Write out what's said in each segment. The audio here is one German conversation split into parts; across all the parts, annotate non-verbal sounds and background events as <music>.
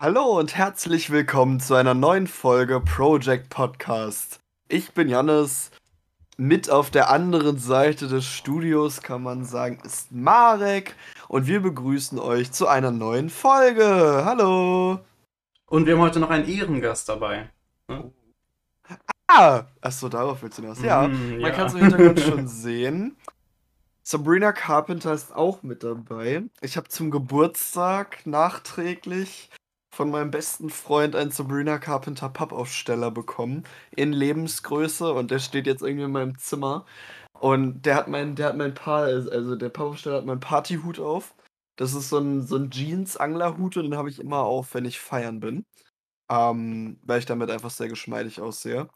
Hallo und herzlich willkommen zu einer neuen Folge Project Podcast. Ich bin Jannis. Mit auf der anderen Seite des Studios kann man sagen, ist Marek und wir begrüßen euch zu einer neuen Folge. Hallo. Und wir haben heute noch einen Ehrengast dabei. Ne? Ah, achso, darauf willst du hinaus. Ja, Mm, man ja. kann es im Hintergrund schon <laughs> sehen. Sabrina Carpenter ist auch mit dabei. Ich habe zum Geburtstag nachträglich von meinem besten Freund einen Sabrina Carpenter Pappaufsteller bekommen in Lebensgröße und der steht jetzt irgendwie in meinem Zimmer und der hat mein der hat mein Paar also der Pappaufsteller hat meinen Partyhut auf. Das ist so ein so ein Jeans Anglerhut und den habe ich immer auf, wenn ich feiern bin. Ähm, weil ich damit einfach sehr geschmeidig aussehe.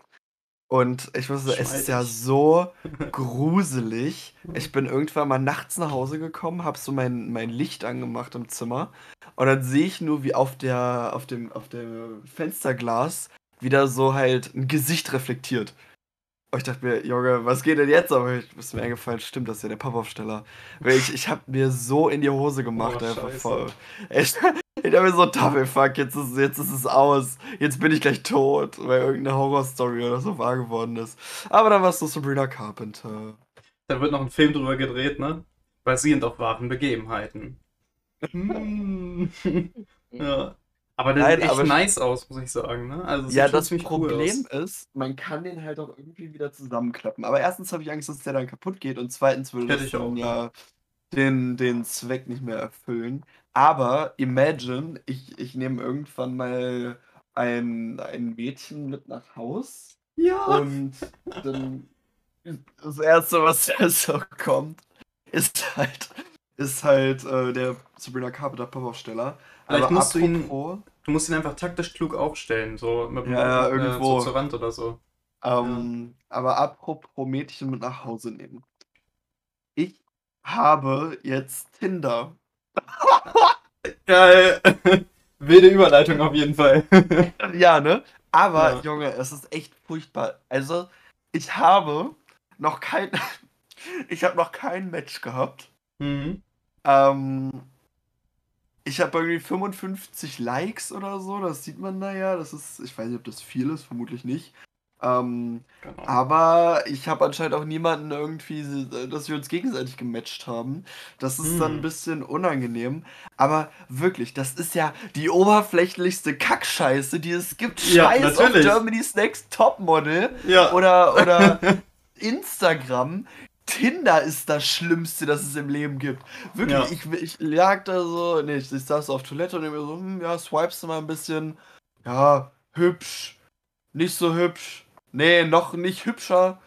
Und ich muss sagen, es ist ja so gruselig. Ich bin irgendwann mal nachts nach Hause gekommen, habe so mein, mein Licht angemacht im Zimmer und dann sehe ich nur, wie auf der auf dem auf dem Fensterglas wieder so halt ein Gesicht reflektiert. Und ich dachte mir, Junge, was geht denn jetzt? Aber ich ist mir eingefallen, stimmt, das ist ja der Pappaufsteller. Ich, ich habe mir so in die Hose gemacht, Oh, einfach voll. Ich, ich habe mir so, Tafel, fuck, jetzt ist, jetzt ist es aus. Jetzt bin ich gleich tot, weil irgendeine Horrorstory oder so wahr geworden ist. Aber dann warst du Sabrina Carpenter. Da wird noch ein Film drüber gedreht, ne? Basierend auf wahren Begebenheiten. Hm. ja. Aber der Nein, sieht echt aber- nice aus, muss ich sagen, ne? Also Ja, das cool Problem aus. ist, man kann den halt auch irgendwie wieder zusammenklappen. Aber erstens habe ich Angst, dass der dann kaputt geht und zweitens würde das ich dann auch, ja den, den Zweck nicht mehr erfüllen. Aber imagine, ich, ich nehme irgendwann mal ein, ein Mädchen mit nach Haus Ja. und dann das erste, was <laughs> da so kommt, ist halt, ist halt äh, der Sabrina Carpenter Pappaufsteller. Vielleicht Aber musst du ihn- apropos, Du musst ihn einfach taktisch klug aufstellen, so mit Ja, ja, äh, irgendwo. so zur Wand oder so. Ähm, aber apropos Mädchen mit nach Hause nehmen. Ich habe jetzt Tinder. <laughs> <laughs> Geil. <laughs> Wilde Überleitung auf jeden Fall. <laughs> Ja, ne? Aber, Ja. Junge, es ist echt furchtbar. Also, ich habe noch kein. ich habe noch kein Match gehabt. mhm. Ähm, ich habe irgendwie 55 Likes oder so. Das sieht man da ja. Das ist. Ich weiß nicht, ob das viel ist, vermutlich nicht. Ähm, Genau. Aber ich habe anscheinend auch niemanden irgendwie, dass wir uns gegenseitig gematcht haben. Das ist dann ein Hm. bisschen unangenehm. Aber wirklich, das ist ja die oberflächlichste Kackscheiße, die es gibt. Ja, Scheiß auf natürlich. Germany's Next Topmodel Ja. oder, oder <laughs> Instagram. Tinder ist das Schlimmste, das es im Leben gibt. Wirklich, Ja. ich, ich lag da so, nee, ich, ich saß auf Toilette und mir so, hm, ja, swipest du mal ein bisschen. Ja, hübsch. Nicht so hübsch. Nee, noch nicht hübscher.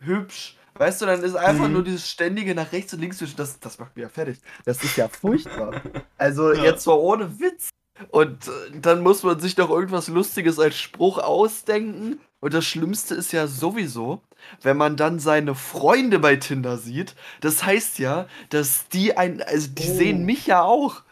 Hübsch. Weißt du, dann ist einfach Mhm. nur dieses ständige nach rechts und links zwischen. Das, das macht mich ja fertig. Das ist ja furchtbar. <laughs> Also, Ja. jetzt mal ohne Witz. Und äh, dann muss man sich doch irgendwas Lustiges als Spruch ausdenken. Und das Schlimmste ist ja sowieso, wenn man dann seine Freunde bei Tinder sieht. Das heißt ja, dass die ein. Also, die Oh. sehen mich ja auch.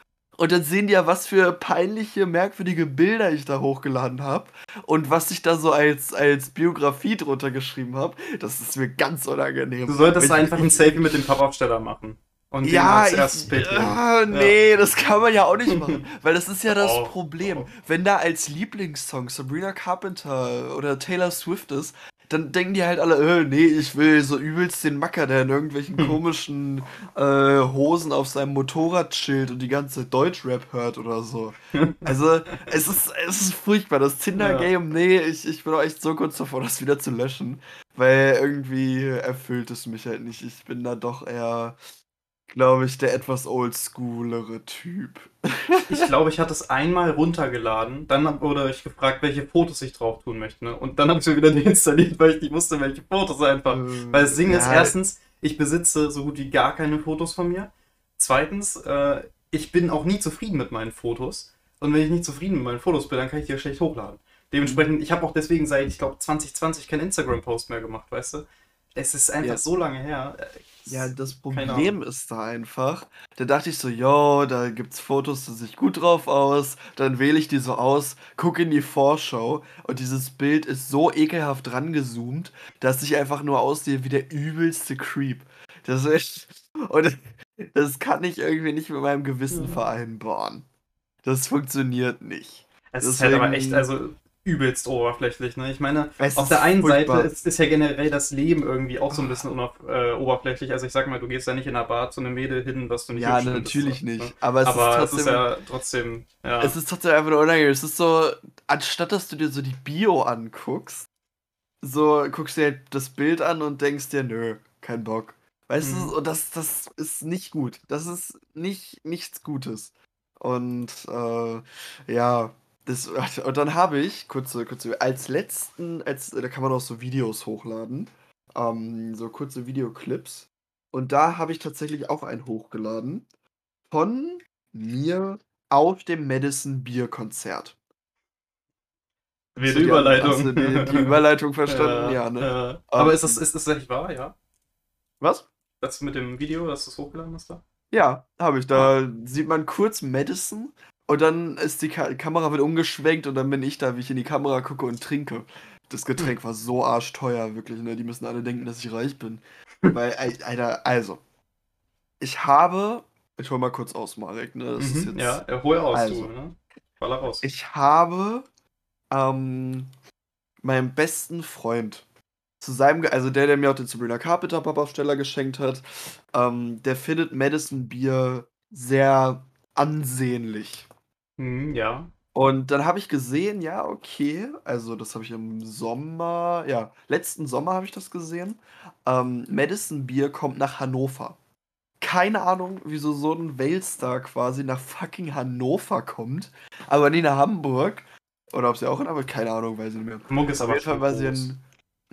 Und dann sehen die ja, was für peinliche, merkwürdige Bilder ich da hochgeladen habe. Und was ich da so als, als Biografie drunter geschrieben habe. Das ist mir ganz unangenehm. Du solltest Ich- einfach ein Selfie mit dem Pappaufsteller machen. Und den ja, als ich, ah, nee, das kann man ja auch nicht machen, <laughs> weil das ist ja das Oh, Problem. oh. Wenn da als Lieblingssong Sabrina Carpenter oder Taylor Swift ist, dann denken die halt alle, äh, nee, ich will so übelst den Macker, der in irgendwelchen Hm. komischen äh, Hosen auf seinem Motorrad chillt und die ganze Deutschrap hört oder so. <laughs> Also, es ist, es ist furchtbar. Das Tinder-Game, nee, ich, ich bin auch echt so kurz davor, das wieder zu löschen, weil irgendwie erfüllt es mich halt nicht. Ich bin da doch eher glaube ich, der etwas oldschoolere Typ. <laughs> Ich glaube, ich hatte es einmal runtergeladen. Dann wurde ich gefragt, welche Fotos ich drauf tun möchte. Ne? Und dann habe ich es wieder <laughs> deinstalliert, weil ich nicht wusste, welche Fotos einfach. Weil das Ding ist, Ja. erstens, ich besitze so gut wie gar keine Fotos von mir. Zweitens, äh, ich bin auch nie zufrieden mit meinen Fotos. Und wenn ich nicht zufrieden mit meinen Fotos bin, dann kann ich die ja schlecht hochladen. Dementsprechend, ich habe auch deswegen seit, ich glaube, 2020 keinen Instagram-Post mehr gemacht, weißt du? Es ist einfach Ja. so lange her. Ja, das Problem ist da einfach, da dachte ich so, yo, da gibt's Fotos, da sehe ich gut drauf aus, dann wähle ich die so aus, gucke in die Vorschau und dieses Bild ist so ekelhaft rangezoomt, dass ich einfach nur aussehe wie der übelste Creep. Das ist <laughs> echt, und <laughs> das kann ich irgendwie nicht mit meinem Gewissen vereinbaren. Das funktioniert nicht. Es ist halt aber echt, Deswegen- also übelst oberflächlich, ne? Ich meine, Es auf der einen furchtbar. Seite ist, ist ja generell das Leben irgendwie auch so ein bisschen unauf, äh, oberflächlich. Also ich sag mal, du gehst ja nicht in einer Bar zu einem Mädel hin, was du nicht Ja, natürlich so, nicht. Ne? Aber es Aber ist es ist trotzdem. ja trotzdem, ja. Es ist trotzdem einfach nur unangenehm. Es ist so, anstatt dass du dir so die Bio anguckst, so guckst du dir das Bild an und denkst dir, nö, kein Bock. Weißt Mhm. du, und das, das ist nicht gut. Das ist nicht nichts Gutes. Und äh, ja, das, und dann habe ich, kurze, kurze, als letzten, als, da kann man auch so Videos hochladen, ähm, so kurze Videoclips. Und da habe ich tatsächlich auch einen hochgeladen von mir auf dem Madison Beer Konzert. Wie die Überleitung. Hast du die, die Überleitung <laughs> verstanden? Ja, ne? ja. Aber Ähm, ist das, ist das echt wahr, ja? Was? Das mit dem Video, dass du es hochgeladen hast da? Ja, habe ich. Da sieht man kurz Madison und dann ist die Ka Kamera wird umgeschwenkt und dann bin ich da, wie ich in die Kamera gucke und trinke. Das Getränk war so arschteuer, wirklich. Ne? Die müssen alle denken, dass ich reich bin. Weil, Al- Alter, also. Ich habe. Ich hol mal kurz aus, Marek. Ne? Das ist Mhm, jetzt, ja, äh, hol aus, Also. du, ne? Raus. Ich habe ähm, meinem besten Freund zu seinem, also der, der mir auch den Sabrina Carpenter Pappaufsteller geschenkt hat, ähm, der findet Madison Beer sehr ansehnlich. Mhm, ja. Und dann habe ich gesehen, ja, okay, also das habe ich im Sommer, ja, letzten Sommer habe ich das gesehen. Ähm, Madison Beer kommt nach Hannover. Keine Ahnung, wieso so ein Weltstar quasi nach fucking Hannover kommt, aber nie nach Hamburg. Oder ob sie auch in Hamburg, keine Ahnung, weiß ich nicht mehr. Muck ist Auf aber jeden Fall schon war sie groß. in.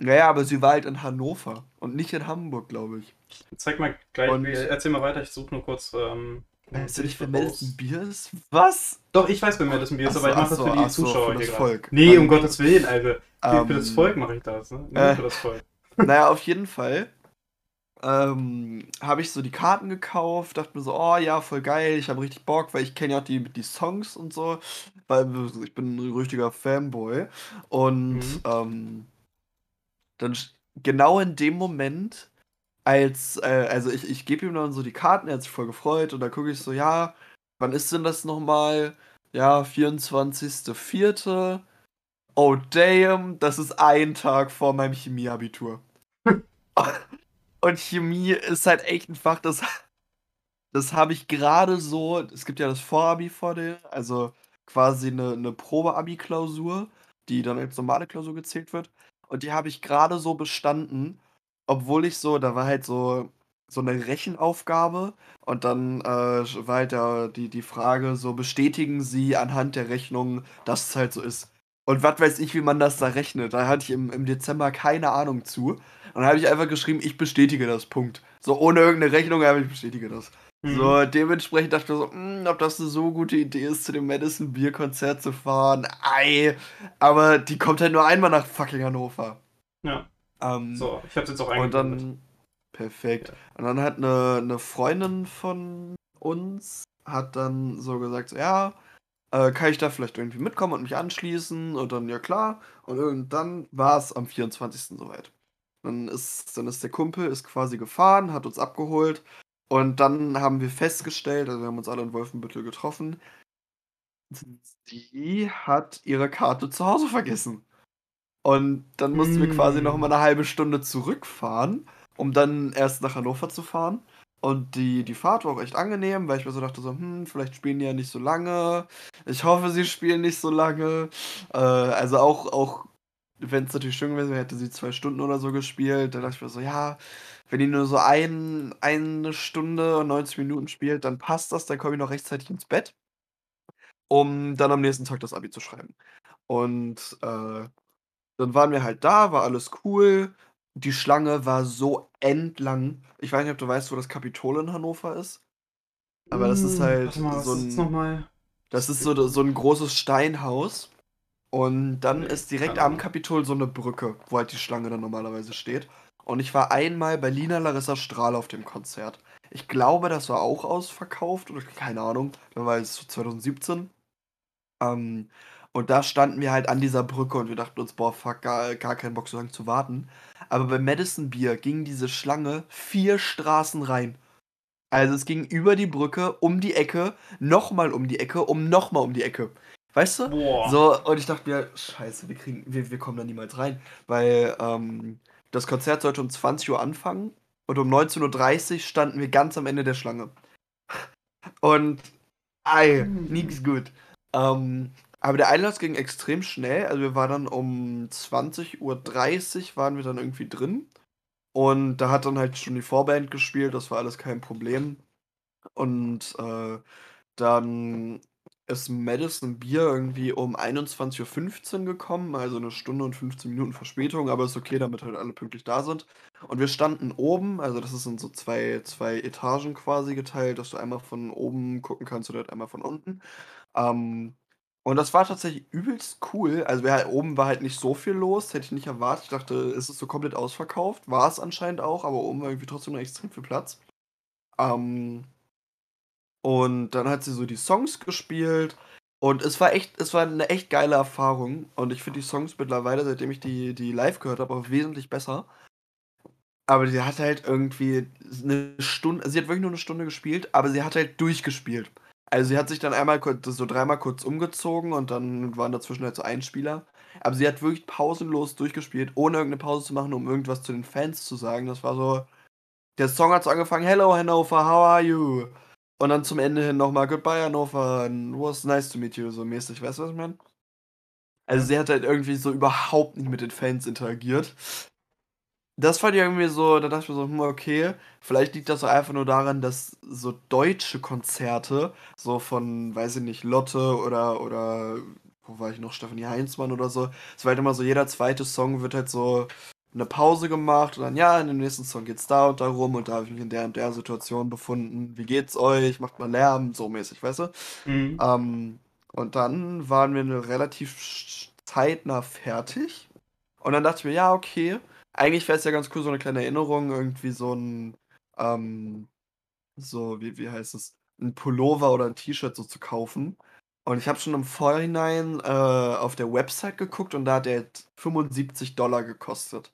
Naja, aber sie war halt in Hannover und nicht in Hamburg, glaube ich. Zeig mal gleich, Und- erzähl mal weiter, ich suche nur kurz. Ähm, Weißt du nicht, wer. Madison Beer ist? Was? Doch, ich weiß, wer Madison Beer ist, aber ich mache das für die Zuschauer für hier das gerade. Volk. Nee, um Gottes Willen, Alter. Für, für das Ähm, Volk mache ich das, ne? Äh. für das Volk. <laughs> Naja, auf jeden <laughs> Fall ähm, habe ich so die Karten gekauft, dachte mir so, oh ja, voll geil, ich habe richtig Bock, weil ich kenne ja auch die, die Songs und so, weil ich bin ein richtiger Fanboy. Und Mhm. ähm, dann genau in dem Moment, als, äh, also ich, ich gebe ihm dann so die Karten, er hat sich voll gefreut und dann gucke ich so, ja, wann ist denn das nochmal? Ja, 24.04. Oh damn, das ist ein Tag vor meinem Chemieabitur. <laughs> Und Chemie ist halt echt ein Fach, das, das habe ich gerade so. Es gibt ja das Vorabi vor dir, also quasi eine, eine Probe-Abi-Klausur, die dann als normale Klausur gezählt wird. Und die habe ich gerade so bestanden, obwohl ich so, da war halt so, so eine Rechenaufgabe und dann äh, war halt da die, die Frage, so bestätigen Sie anhand der Rechnung, dass es halt so ist. Und was weiß ich, wie man das da rechnet. Da hatte ich im, im Dezember keine Ahnung zu. Und dann habe ich einfach geschrieben, ich bestätige das, Punkt. So ohne irgendeine Rechnung, aber ich bestätige das. Mhm. So, dementsprechend dachte ich mir so, "Hm, ob das eine so gute Idee ist, zu dem Madison Beer Konzert zu fahren. Ei, aber die kommt halt nur einmal nach fucking Hannover. Ja, Ähm, so, ich hab's jetzt auch und eingeblendet. dann, perfekt. Und dann hat eine, eine Freundin von uns, hat dann so gesagt, so, ja, äh, kann ich da vielleicht irgendwie mitkommen und mich anschließen? Und dann, ja klar. Und irgendwann war es am 24. soweit. Dann ist, dann ist der Kumpel, ist quasi gefahren, hat uns abgeholt. Und dann haben wir festgestellt, also wir haben uns alle in Wolfenbüttel getroffen, die hat ihre Karte zu Hause vergessen. Und dann mussten wir quasi Mm. noch mal eine halbe Stunde zurückfahren, um dann erst nach Hannover zu fahren. Und die, die Fahrt war auch echt angenehm, weil ich mir so dachte, so, hm, vielleicht spielen die ja nicht so lange. Ich hoffe, sie spielen nicht so lange. Äh, also auch, auch wenn es natürlich schön gewesen wäre, hätte sie zwei Stunden oder so gespielt. Da dachte ich mir so, ja, wenn die nur so ein, eine Stunde und 90 Minuten spielt, dann passt das, dann komme ich noch rechtzeitig ins Bett, um dann am nächsten Tag das Abi zu schreiben. Und äh, dann waren wir halt da, war alles cool. Die Schlange war so endlang. Ich weiß nicht, ob du weißt, wo das Kapitol in Hannover ist. Aber das ist Mm, halt mal, so ein, das ist so, so ein großes Steinhaus. Und dann Nee, ist direkt am. Kapitol so eine Brücke, wo halt die Schlange dann normalerweise steht. Und ich war einmal bei Lina Larissa Strahl auf dem Konzert. Ich glaube, das war auch ausverkauft oder keine Ahnung. Da war es 2017. Ähm, und da standen wir halt an dieser Brücke und wir dachten uns, boah, fuck, gar, gar keinen Bock so lange zu warten. Aber bei Madison Beer ging diese Schlange vier Straßen rein. Also es ging über die Brücke, um die Ecke, nochmal um die Ecke, um nochmal um die Ecke. Weißt du? Boah. So, und ich dachte mir, scheiße, wir kriegen, wir, wir kommen da niemals rein. Weil ähm, das Konzert sollte um 20 Uhr anfangen und um 19.30 Uhr standen wir ganz am Ende der Schlange. Und ei, nichts gut. Ähm, aber der Einlass ging extrem schnell. Also wir waren dann um 20.30 Uhr waren wir dann irgendwie drin. Und da hat dann halt schon die Vorband gespielt, das war alles kein Problem. Und äh, dann ist Madison Beer irgendwie um 21.15 Uhr gekommen, also eine Stunde und 15 Minuten Verspätung, aber ist okay, damit halt alle pünktlich da sind. Und wir standen oben, also das ist in so zwei, zwei Etagen quasi geteilt, dass du einmal von oben gucken kannst oder halt einmal von unten. Ähm, und das war tatsächlich übelst cool. Also wir, halt, oben war halt nicht so viel los, hätte ich nicht erwartet. Ich dachte, ist es so komplett ausverkauft. War es anscheinend auch, aber oben war irgendwie trotzdem noch extrem viel Platz. Ähm, und dann hat sie so die Songs gespielt. Und es war echt, es war eine echt geile Erfahrung. Und ich finde die Songs mittlerweile, seitdem ich die, die live gehört habe, auch wesentlich besser. Aber sie hat halt irgendwie eine Stunde, sie hat wirklich nur eine Stunde gespielt, aber sie hat halt durchgespielt. Also sie hat sich dann einmal kurz, so dreimal kurz umgezogen und dann waren dazwischen halt so Einspieler. Aber sie hat wirklich pausenlos durchgespielt, ohne irgendeine Pause zu machen, um irgendwas zu den Fans zu sagen. Das war so. Der Song hat so angefangen, Hello Hannover, how are you? Und dann zum Ende hin nochmal Goodbye Hannover, and was nice to meet you, so mäßig, weißt du, was ich meine? Also sie hat halt irgendwie so überhaupt nicht mit den Fans interagiert. Das fand ich irgendwie so, da dachte ich mir so, hm, okay, vielleicht liegt das so einfach nur daran, dass so deutsche Konzerte, so von, weiß ich nicht, Lotte oder, oder, wo war ich noch, Stefanie Heinzmann oder so, es war halt immer so, jeder zweite Song wird halt so eine Pause gemacht und dann, ja, in dem nächsten Song geht's da und da rum und da habe ich mich in der und der Situation befunden. Wie geht's euch? Macht mal Lärm, so mäßig, weißt du? Mhm. Ähm, und dann waren wir relativ zeitnah fertig. Und dann dachte ich mir, ja, okay. Eigentlich wäre es ja ganz cool, so eine kleine Erinnerung, irgendwie so ein, ähm, so, wie, wie heißt es, ein Pullover oder ein T-Shirt so zu kaufen. Und ich habe schon im Vorhinein äh, auf der Website geguckt und da hat der 75 Dollar gekostet.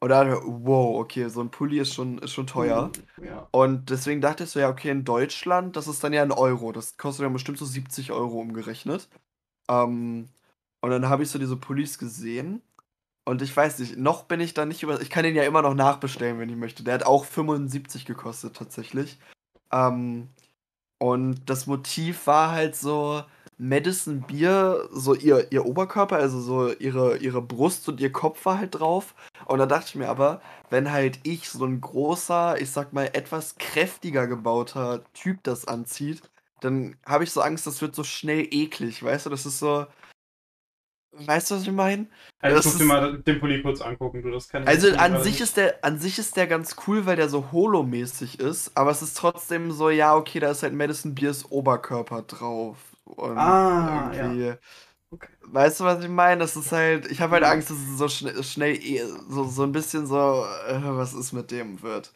Und da dachte ich, wow, okay, so ein Pulli ist schon, ist schon teuer. Ja. Und deswegen dachte ich so, ja, okay, in Deutschland, das ist dann ja ein Euro. Das kostet dann bestimmt so 70 Euro umgerechnet. Ähm, und dann habe ich so diese Pullis gesehen. Und ich weiß nicht, noch bin ich da nicht über. Ich kann den ja immer noch nachbestellen, wenn ich möchte. Der hat auch 75 gekostet, tatsächlich. Ähm, und das Motiv war halt so Madison Beer, so ihr, ihr Oberkörper, also so ihre, ihre Brust und ihr Kopf war halt drauf. Und da dachte ich mir aber, wenn halt ich, so ein großer, ich sag mal, etwas kräftiger gebauter Typ das anzieht, dann habe ich so Angst, das wird so schnell eklig, weißt du? Das ist so. Weißt du, was ich meine? Also ich Das muss dir mal den Pulli kurz angucken, du, das kann ich Also an sich nicht- ist der, an sich ist der ganz cool, weil der so holomäßig ist, aber es ist trotzdem so, ja, okay, da ist halt Madison Beers Oberkörper drauf. Und Ah, irgendwie. Okay. Weißt du, was ich meine? Das ist halt, ich habe halt Ja. Angst, dass es so schnell, schnell eh- so, so ein bisschen so, äh, was ist mit dem wird.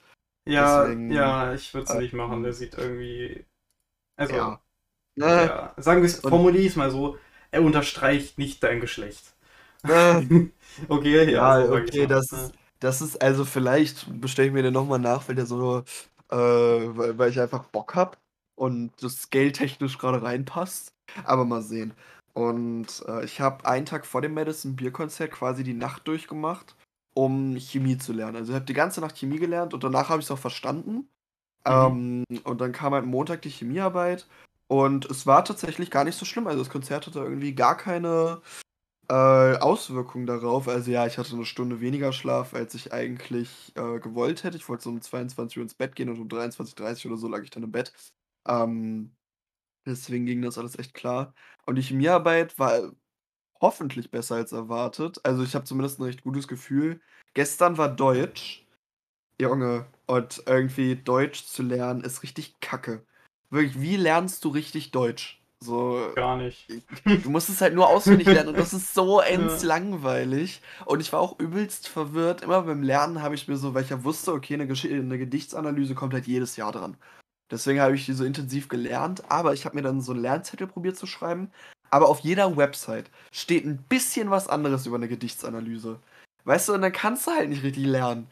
Ja, Deswegen, ja, ich würde es äh, nicht machen, der sieht irgendwie. Also, Ja. ja. Ne? sagen wir es, Und- formulier es mal so, er unterstreicht nicht dein Geschlecht. Ne? <laughs> <laughs> okay, ja, Ja, okay, das ist, das ist, also vielleicht bestelle ich mir den nochmal nach, weil der so, äh, weil, weil ich einfach Bock hab und das geldtechnisch gerade reinpasst. Aber mal sehen. Und äh, ich habe einen Tag vor dem Madison Beer Konzert quasi die Nacht durchgemacht, um Chemie zu lernen. Also ich habe die ganze Nacht Chemie gelernt und danach habe ich es auch verstanden. Ähm, und dann kam halt Montag die Chemiearbeit und es war tatsächlich gar nicht so schlimm. Also das Konzert hatte irgendwie gar keine äh, Auswirkungen darauf. Also ja, ich hatte eine Stunde weniger Schlaf, als ich eigentlich äh, gewollt hätte. Ich wollte so um 22 Uhr ins Bett gehen und um 23.30 Uhr oder so lag ich dann im Bett. Ähm, deswegen ging das alles echt klar. Und die Chemiearbeit war hoffentlich besser als erwartet. Also ich habe zumindest ein recht gutes Gefühl. Gestern war Deutsch. Junge, und irgendwie Deutsch zu lernen ist richtig kacke. Wirklich, wie lernst du richtig Deutsch? So, Gar nicht. Du musst es halt nur auswendig lernen und das ist so <laughs> ends langweilig. Und ich war auch übelst verwirrt. Immer beim Lernen habe ich mir so, weil ich ja wusste, okay, eine, Gesch eine Gedichtsanalyse kommt halt jedes Jahr dran. Deswegen habe ich die so intensiv gelernt, aber ich habe mir dann so einen Lernzettel probiert zu schreiben. Aber auf jeder Website steht ein bisschen was anderes über eine Gedichtsanalyse. Weißt du, und dann kannst du halt nicht richtig lernen.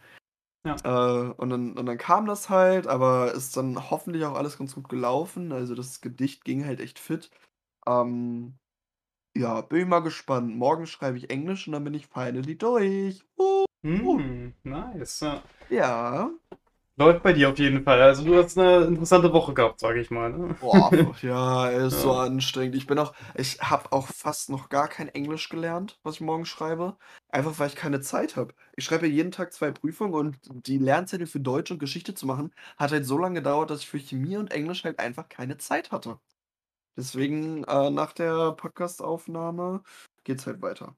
Ja. Äh, und, dann, und dann kam das halt, aber ist dann hoffentlich auch alles ganz gut gelaufen. Also das Gedicht ging halt echt fit. Ähm, Ja, bin ich mal gespannt. Morgen schreibe ich Englisch und dann bin ich finally durch. Uh, uh. Hm, nice. Ja. Läuft bei dir auf jeden Fall. Also du hast eine interessante Woche gehabt, sage ich mal. Ne? Boah, <laughs> ja, er ist so Ja. anstrengend. Ich bin auch, ich habe auch fast noch gar kein Englisch gelernt, was ich morgen schreibe. Einfach weil ich keine Zeit habe. Ich schreibe jeden Tag zwei Prüfungen und die Lernzettel für Deutsch und Geschichte zu machen, hat halt so lange gedauert, dass ich für Chemie und Englisch halt einfach keine Zeit hatte. Deswegen, äh, nach der Podcast-Aufnahme geht's halt weiter.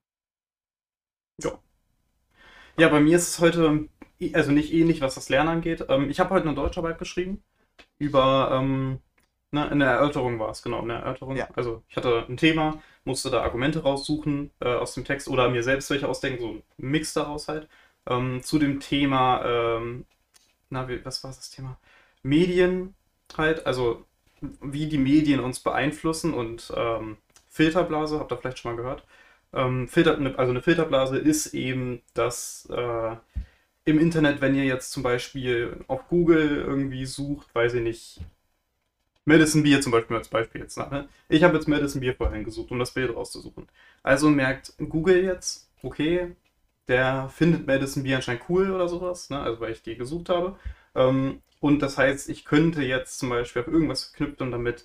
Ja. Ja, bei mir ist es heute, also nicht ähnlich, was das Lernen angeht. Ähm, ich habe heute eine Deutscharbeit geschrieben über, ähm, ne, in der Erörterung war es, genau, in der Erörterung. Ja. Also ich hatte ein Thema, musste da Argumente raussuchen äh, aus dem Text oder mir selbst welche ausdenken, so ein Mix daraus halt. Ähm, zu dem Thema, ähm, na, wie, was war das Thema? Medien halt, also wie die Medien uns beeinflussen und ähm, Filterblase, habt ihr vielleicht schon mal gehört. Ähm, Filter, ne- also eine Filterblase ist eben, dass äh, im Internet, wenn ihr jetzt zum Beispiel auf Google irgendwie sucht, weiß ich nicht, Medicine Beer zum Beispiel als Beispiel jetzt. Ne? Ich habe jetzt Medicine Beer vorhin gesucht, um das Bild rauszusuchen. Also merkt Google jetzt, okay, der findet Medicine Beer anscheinend cool oder sowas, ne? also weil ich die gesucht habe. Ähm, und das heißt, ich könnte jetzt zum Beispiel auf irgendwas verknüpft und damit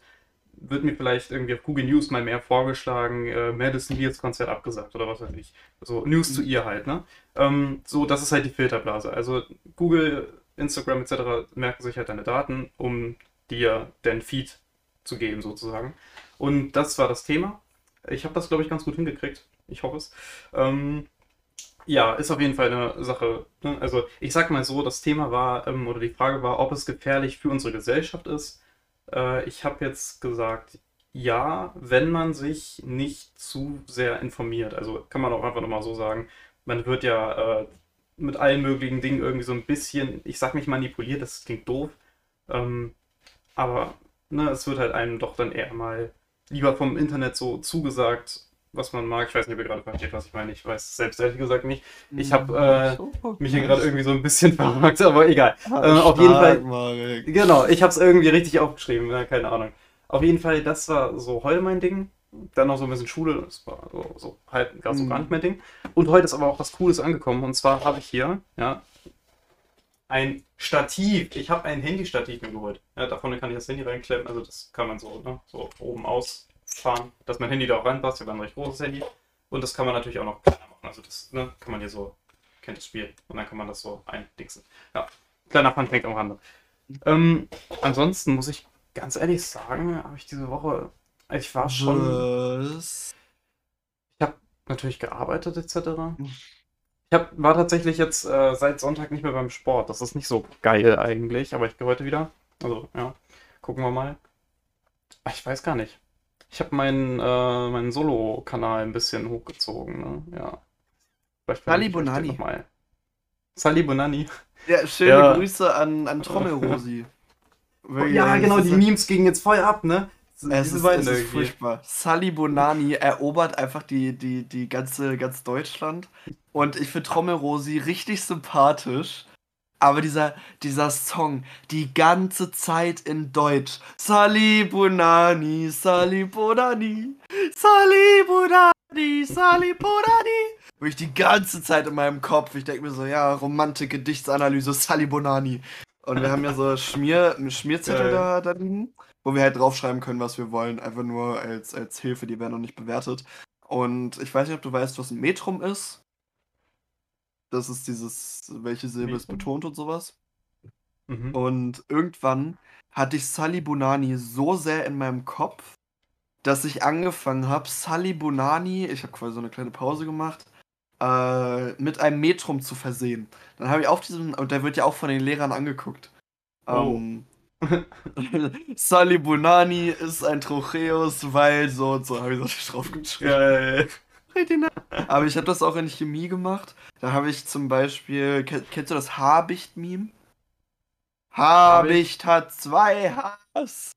wird mir vielleicht irgendwie auf Google News mal mehr vorgeschlagen, äh, Madison Beers Konzert abgesagt oder was weiß ich. So News zu ihr halt, ne? Ähm, so, das ist halt die Filterblase. Also Google, Instagram etc. merken sich halt deine Daten, um dir den Feed zu geben sozusagen. Und das war das Thema. Ich habe das, glaube ich, ganz gut hingekriegt. Ich hoffe es. Ähm, ja, ist auf jeden Fall eine Sache. Ne? Also ich sag mal so, das Thema war, ähm, oder die Frage war, ob es gefährlich für unsere Gesellschaft ist. Äh, ich habe jetzt gesagt, ja, wenn man sich nicht zu sehr informiert. Also kann man auch einfach nochmal so sagen, man wird ja äh, mit allen möglichen Dingen irgendwie so ein bisschen, ich sag nicht manipuliert, das klingt doof, ähm, aber ne, es wird halt einem doch dann eher mal lieber vom Internet so zugesagt, was man mag. Ich weiß nicht, ob ihr gerade versteht, was ich meine. Ich weiß selbst ehrlich gesagt nicht. Ich habe äh, mich hier gerade irgendwie so ein bisschen <laughs> verrückt, aber egal. Äh, auf jeden Fall, Marek. genau, ich habe es irgendwie richtig aufgeschrieben, ja, keine Ahnung. Auf jeden Fall, das war so heute mein Ding. Dann noch so ein bisschen Schule, das war so, so halt gerade so Mhm. gar nicht mein Ding. Und heute ist aber auch was Cooles angekommen. Und zwar habe ich hier, ja, ein Stativ. Ich habe ein Handystativ mir geholt. Ja, da vorne kann ich das Handy reinklemmen. Also das kann man so, ne, so oben ausfahren, dass mein Handy da auch reinpasst. Ich habe ein recht großes Handy. Und das kann man natürlich auch noch kleiner machen. Also das ne, kann man hier so, kennt das Spiel. Und dann kann man das so eindingsen. Ja, kleiner Funfact am Rande. Ähm, ansonsten muss ich ganz ehrlich sagen, habe ich diese Woche, ich war schon, Was? ich habe natürlich gearbeitet etc. Ich hab, war tatsächlich jetzt äh, seit Sonntag nicht mehr beim Sport. Das ist nicht so geil eigentlich, aber ich gehe heute wieder. Also, ja, gucken wir mal. Ich weiß gar nicht. Ich habe meinen, äh, meinen Solo-Kanal ein bisschen hochgezogen, ne? Ja. Vielleicht Sally Bonani. Sally Bonani. Ja, schöne Ja. Grüße an, an Trommelrosi. Wirklich, ja, genau, die ein- Memes gingen jetzt voll ab, ne? Es ist, es ist furchtbar. Sally Bonani erobert einfach die, die, die ganze, ganz Deutschland. Und ich finde Trommelrosi richtig sympathisch. Aber dieser, dieser Song, die ganze Zeit in Deutsch. Bonani, Sally Bonani, Sally Bonani. Wirklich die ganze Zeit in meinem Kopf. Ich denke mir so, ja, Romantik, Gedichtsanalyse, Sally Bonani. Und wir haben ja so Schmier, Schmierzettel da, da liegen, wo wir halt draufschreiben können, was wir wollen. Einfach nur als, als Hilfe, die werden noch nicht bewertet. Und ich weiß nicht, ob du weißt, was ein Metrum ist. Das ist dieses, welche Silbe ist betont und sowas. Mhm. Und irgendwann hatte ich Sally Bonani so sehr in meinem Kopf, dass ich angefangen habe, Sally Bonani, ich habe quasi so eine kleine Pause gemacht, äh, mit einem Metrum zu versehen. Dann habe ich auf diesem, und der wird ja auch von den Lehrern angeguckt. Oh. Ähm, <laughs> Sally Bonani ist ein Trocheus, weil so und so habe ich das draufgeschrieben. Geil. Aber ich habe das auch in Chemie gemacht. Da habe ich zum Beispiel, kenn, kennst du das Habicht-Meme? Habicht hat zwei Haars.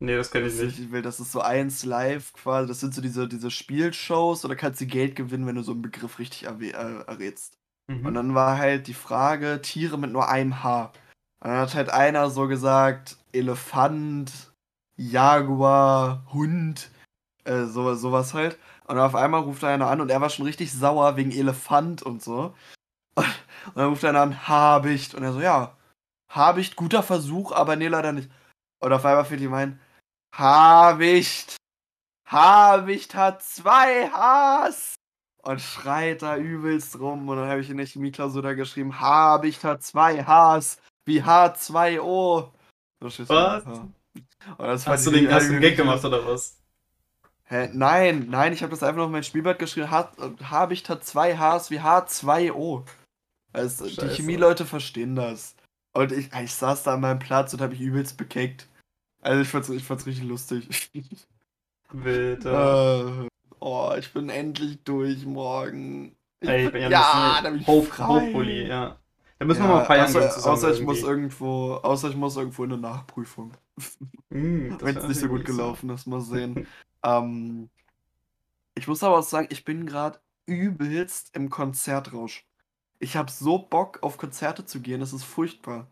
Nee, das kenne ich nicht. ich will, das ist so eins live quasi. Das sind so diese, diese Spielshows oder kannst du Geld gewinnen, wenn du so einen Begriff richtig erwäh- äh, errätst. Mhm. Und dann war halt die Frage, Tiere mit nur einem Haar. Und dann hat halt einer so gesagt, Elefant, Jaguar, Hund. Äh, so, sowas halt. Und auf einmal ruft einer an und er war schon richtig sauer wegen Elefant und so. Und, und dann ruft einer an, Habicht. Und er so, ja, Habicht, guter Versuch, aber nee, leider nicht. Und auf einmal fällt ihm ein, Habicht. Habicht hat zwei Hs. Und schreit da übelst rum. Und dann habe ich in der Chemieklausur da geschrieben, Habicht hat zwei Hs. Wie H2O. Was? Hast du den ersten <laughs> Gag gemacht oder was? Hä? Nein, nein, ich habe das einfach noch in mein Spielblatt geschrieben. Habicht hat zwei Hs wie H2O. Also, die Chemieleute verstehen das. Und ich, ich saß da an meinem Platz und habe mich übelst bekeckt. Also ich fand's, ich fand's richtig lustig. <laughs> Wild. Äh, oh, ich bin endlich durch morgen. Ich Ey, bin, ja, da bin ich Hof, Hochpulli, ja. Da müssen ja, wir mal feiern außer, zusammen. Außer ich muss irgendwo, außer ich muss irgendwo in eine Nachprüfung. Mm, <laughs> Wenn es nicht so gut gelaufen ist, mal sehen. <laughs> ähm, ich muss aber auch sagen, ich bin gerade übelst im Konzertrausch. Ich habe so Bock auf Konzerte zu gehen, das ist furchtbar.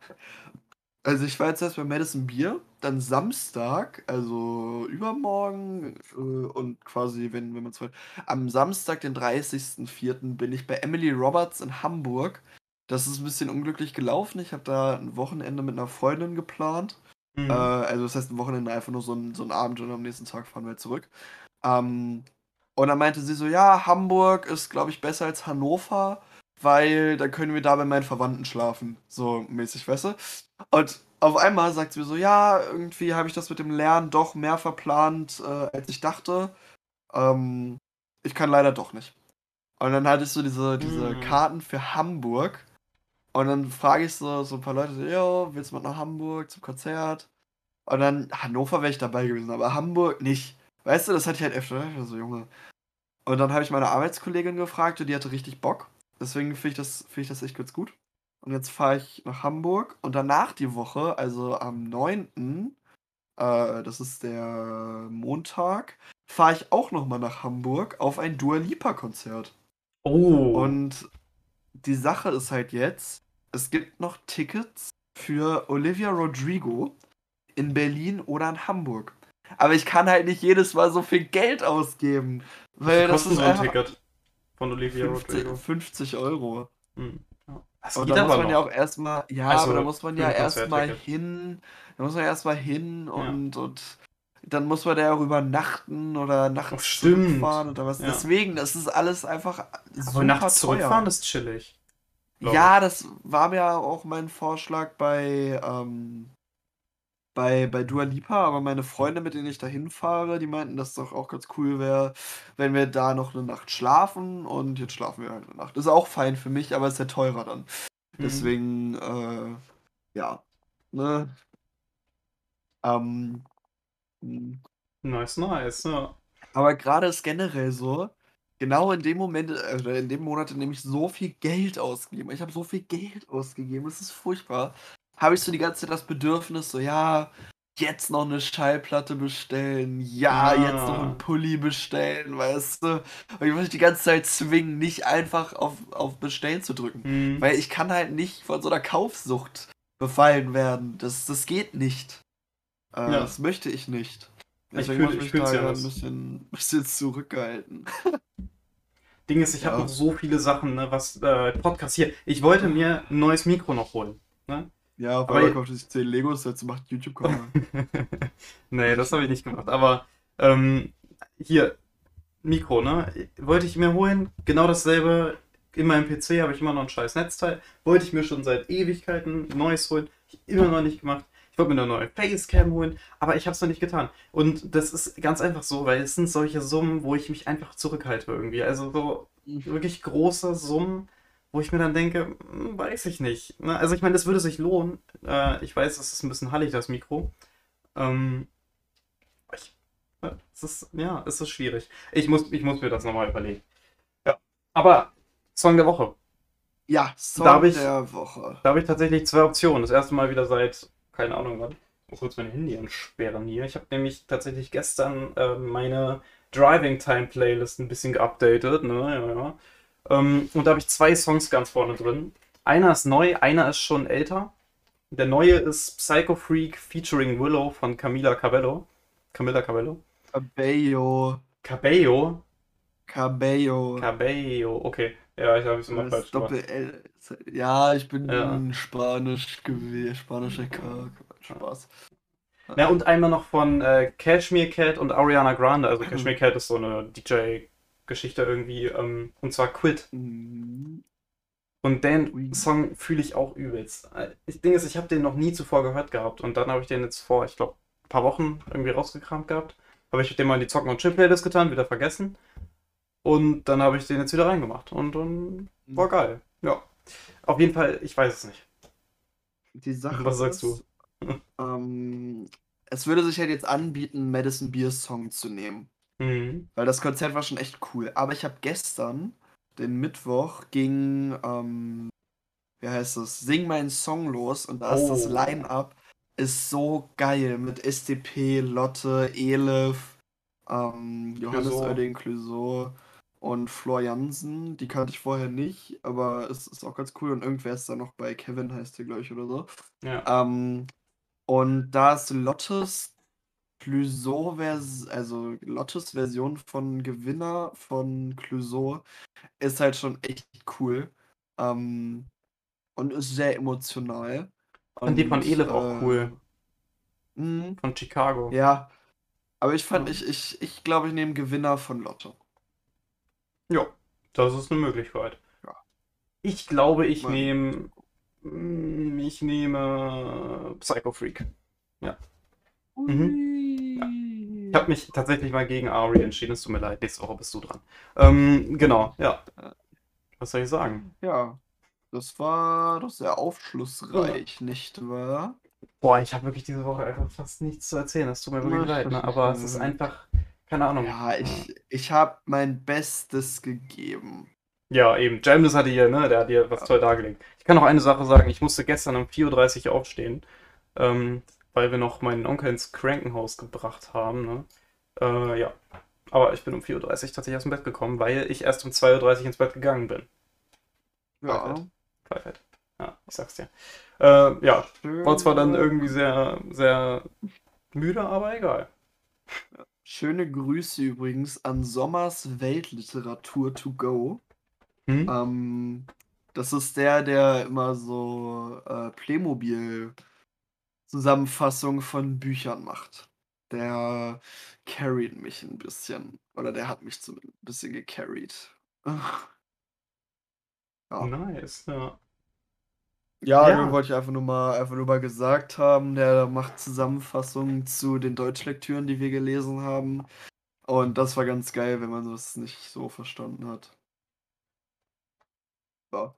Also ich war jetzt erst bei Madison Beer, dann Samstag, also übermorgen äh, und quasi, wenn, wenn man zwei. Am Samstag, den 30.04. bin ich bei Emily Roberts in Hamburg. Das ist ein bisschen unglücklich gelaufen. Ich habe da ein Wochenende mit einer Freundin geplant. Mhm. Äh, also das heißt ein Wochenende einfach nur so ein, so ein Abend und am nächsten Tag fahren wir zurück. Ähm, und dann meinte sie so, ja, Hamburg ist, glaube ich, besser als Hannover weil dann können wir da bei meinen Verwandten schlafen. So mäßig, weißt du? Und auf einmal sagt sie mir so, ja, irgendwie habe ich das mit dem Lernen doch mehr verplant, äh, als ich dachte. Ähm, ich kann leider doch nicht. Und dann hatte ich so diese, diese mhm. Karten für Hamburg. Und dann frage ich so, so ein paar Leute, so, yo, willst du mal nach Hamburg zum Konzert? Und dann, Hannover wäre ich dabei gewesen, aber Hamburg nicht. Weißt du, das hatte ich halt öfter. Ich war so, Junge. Und dann habe ich meine Arbeitskollegin gefragt und die hatte richtig Bock. Deswegen finde ich, das, find ich das echt ganz gut. Und jetzt fahre ich nach Hamburg und danach die Woche, also am 9., äh, das ist der Montag, fahre ich auch nochmal nach Hamburg auf ein Dua Lipa-Konzert. Oh. Und die Sache ist halt jetzt, es gibt noch Tickets für Olivia Rodrigo in Berlin oder in Hamburg. Aber ich kann halt nicht jedes Mal so viel Geld ausgeben. Weil das ist ein Ticket von Olivia 50, Rodrigo. 50 Euro. Hm. Das aber da muss man noch. ja auch erstmal, ja, also, aber da muss man ja erstmal hin, da muss man erstmal hin und, ja. und dann muss man da ja auch übernachten oder nachts zurückfahren oder was. Ja. Deswegen, das ist alles einfach aber nachts zurückfahren ist chillig. Ja, das war mir auch mein Vorschlag bei, ähm, bei, bei Dua Lipa, aber meine Freunde, mit denen ich da hinfahre, die meinten, dass es doch auch ganz cool wäre, wenn wir da noch eine Nacht schlafen und jetzt schlafen wir halt eine Nacht. Ist auch fein für mich, aber ist ja teurer dann. Mhm. Deswegen, äh, ja. Ne? Ähm. Hm. Nice, nice, ja. Aber gerade ist generell so, genau in dem Moment, äh, in dem Monat, in dem ich so viel Geld ausgegeben Ich habe so viel Geld ausgegeben, das ist furchtbar habe ich so die ganze Zeit das Bedürfnis, so ja, jetzt noch eine Schallplatte bestellen, ja, ah. jetzt noch einen Pulli bestellen, weißt du? Und ich muss mich die ganze Zeit zwingen, nicht einfach auf, auf Bestellen zu drücken. Mhm. Weil ich kann halt nicht von so einer Kaufsucht befallen werden. Das, das geht nicht. Äh, ja. Das möchte ich nicht. Deswegen muss ich mich da ja <laughs> ein bisschen, bisschen zurückgehalten. <laughs> Ding ist, ich ja. habe noch so viele Sachen, ne, was äh, Podcast hier. Ich wollte mir ein neues Mikro noch holen. Ne? Ja, auf einmal kauft sich 10 Legos, jetzt macht YouTube-Kanal. <laughs> nee, das habe ich nicht gemacht. Aber ähm, hier, Mikro, ne? Wollte ich mir holen, genau dasselbe. In meinem PC habe ich immer noch ein scheiß Netzteil. Wollte ich mir schon seit Ewigkeiten ein neues holen. Ich immer noch nicht gemacht. Ich wollte mir eine neue Facecam holen, aber ich habe es noch nicht getan. Und das ist ganz einfach so, weil es sind solche Summen, wo ich mich einfach zurückhalte irgendwie. Also so wirklich große Summen wo ich mir dann denke, hm, weiß ich nicht. Ne? Also ich meine, das würde sich lohnen. Äh, ich weiß, das ist ein bisschen hallig, das Mikro. Ähm, ich, ne, es ist, ja, es ist schwierig. Ich muss, ich muss mir das nochmal überlegen. Ja. Aber Song der Woche. Ja, Song ich, der Woche. Da habe ich tatsächlich zwei Optionen. Das erste Mal wieder seit, keine Ahnung wann. Ich muss kurz mein Handy entsperren hier. Ich habe nämlich tatsächlich gestern äh, meine Driving Time Playlist ein bisschen geupdatet. Ne? Ja, ja. Ähm, und da habe ich zwei Songs ganz vorne drin. Einer ist neu, einer ist schon älter. Der neue ist Psycho Freak featuring Willow von Camila Cabello. Camilla Cabello. Cabello. Cabello? Cabello. Cabello, okay. Ja, ich habe es immer Das falsch gemacht. Doppel-L. Ja, ich bin Ja. Spanisch gewesen. Spanischer K. Spaß. Ja, und einmal noch von äh, Cashmere Cat und Ariana Grande. Also Cashmere Cat ist so eine DJ-Geschichte irgendwie. Ähm, und zwar Quit. Mhm. Und den. Song fühle ich auch übelst. Das Ding ist, ich habe den noch nie zuvor gehört gehabt. Und dann habe ich den jetzt vor, ich glaube, ein paar Wochen irgendwie rausgekramt gehabt. Habe ich den mal in die Zocken und Chill Playlist getan, wieder vergessen. Und dann habe ich den jetzt wieder reingemacht. Und, und war geil. Ja. Auf jeden Fall, ich weiß es nicht. Die Sache Was sagst ist, <laughs> <laughs> ähm, es würde sich halt jetzt anbieten, Madison Beers Song zu nehmen. Mhm. Weil das Konzert war schon echt cool. Aber ich habe gestern, den Mittwoch, ging, ähm, wie heißt es, Sing meinen Song los und da ist das Oh. Line-Up ist so geil mit SDP, Lotte, Elif, ähm, Johannes. Oerding, Clouseau und Flor Jansen. Die kannte ich vorher nicht, aber es ist auch ganz cool. Und irgendwer ist da noch bei Kevin, heißt der, glaube ich, oder so. Ja. Ähm, und da ist Lottes vers also Lottes Version von Gewinner von Clouseau ist halt schon echt cool. Ähm, und ist sehr emotional. Und die von Und, Elif auch äh, cool. mh, Von Chicago. ja. Aber ich fand, Ja. ich, ich, ich glaube, ich nehme Gewinner von Lotte. Ja, das ist eine Möglichkeit. Ja. Ich glaube, ich Mal- nehme. Ich nehme Psycho Freak. Mhm. Ich habe mich tatsächlich mal gegen Ari entschieden. Es tut mir leid, nächste Woche bist du dran. Ähm, genau, ja. Was soll ich sagen? Ja, das war doch sehr aufschlussreich, nicht wahr? Boah, ich habe wirklich diese Woche einfach fast nichts zu erzählen. Es tut mir wirklich leid, ne? aber es ist einfach, keine Ahnung. Ja, ich, ich habe mein Bestes gegeben. Ja, eben. Jamlis hatte hier, ne? Der hat hier was toll dargelegt. Ich kann noch eine Sache sagen. Ich musste gestern um 4.30 Uhr aufstehen, ähm, weil wir noch meinen Onkel ins Krankenhaus gebracht haben, ne? Äh, ja. Aber ich bin um 4.30 Uhr tatsächlich aus dem Bett gekommen, weil ich erst um 2.30 Uhr ins Bett gegangen bin. Ja, Perfekt. Pfeifett. Ja, ich sag's dir. Äh, ja, war zwar dann irgendwie sehr, sehr müde, aber egal. Schöne Grüße übrigens an Sommers Weltliteratur to go. Hm? Ähm, das ist der, der immer so äh, Playmobil-Zusammenfassungen von Büchern macht. Der carried mich ein bisschen. Oder der hat mich ein bisschen gecarried. <laughs> Ja. Nice, ja. Ja, Ja. den wollte ich einfach nur mal, einfach nur mal gesagt haben. Der macht Zusammenfassungen zu den Deutschlektüren, die wir gelesen haben. Und das war ganz geil, wenn man das nicht so verstanden hat. So.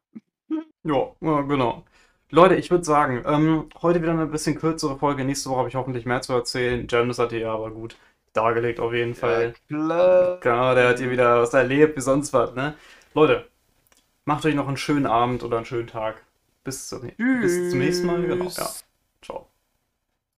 Ja, <laughs> ja, genau. Leute, ich würde sagen, ähm, heute wieder eine bisschen kürzere Folge. Nächste Woche habe ich hoffentlich mehr zu erzählen. Jamnis hat hier aber gut dargelegt, auf jeden Fall. klar. Genau, der hat hier wieder was erlebt, wie sonst was, ne? Leute, macht euch noch einen schönen Abend oder einen schönen Tag. Bis zum, bis zum nächsten Mal. Genau, ja.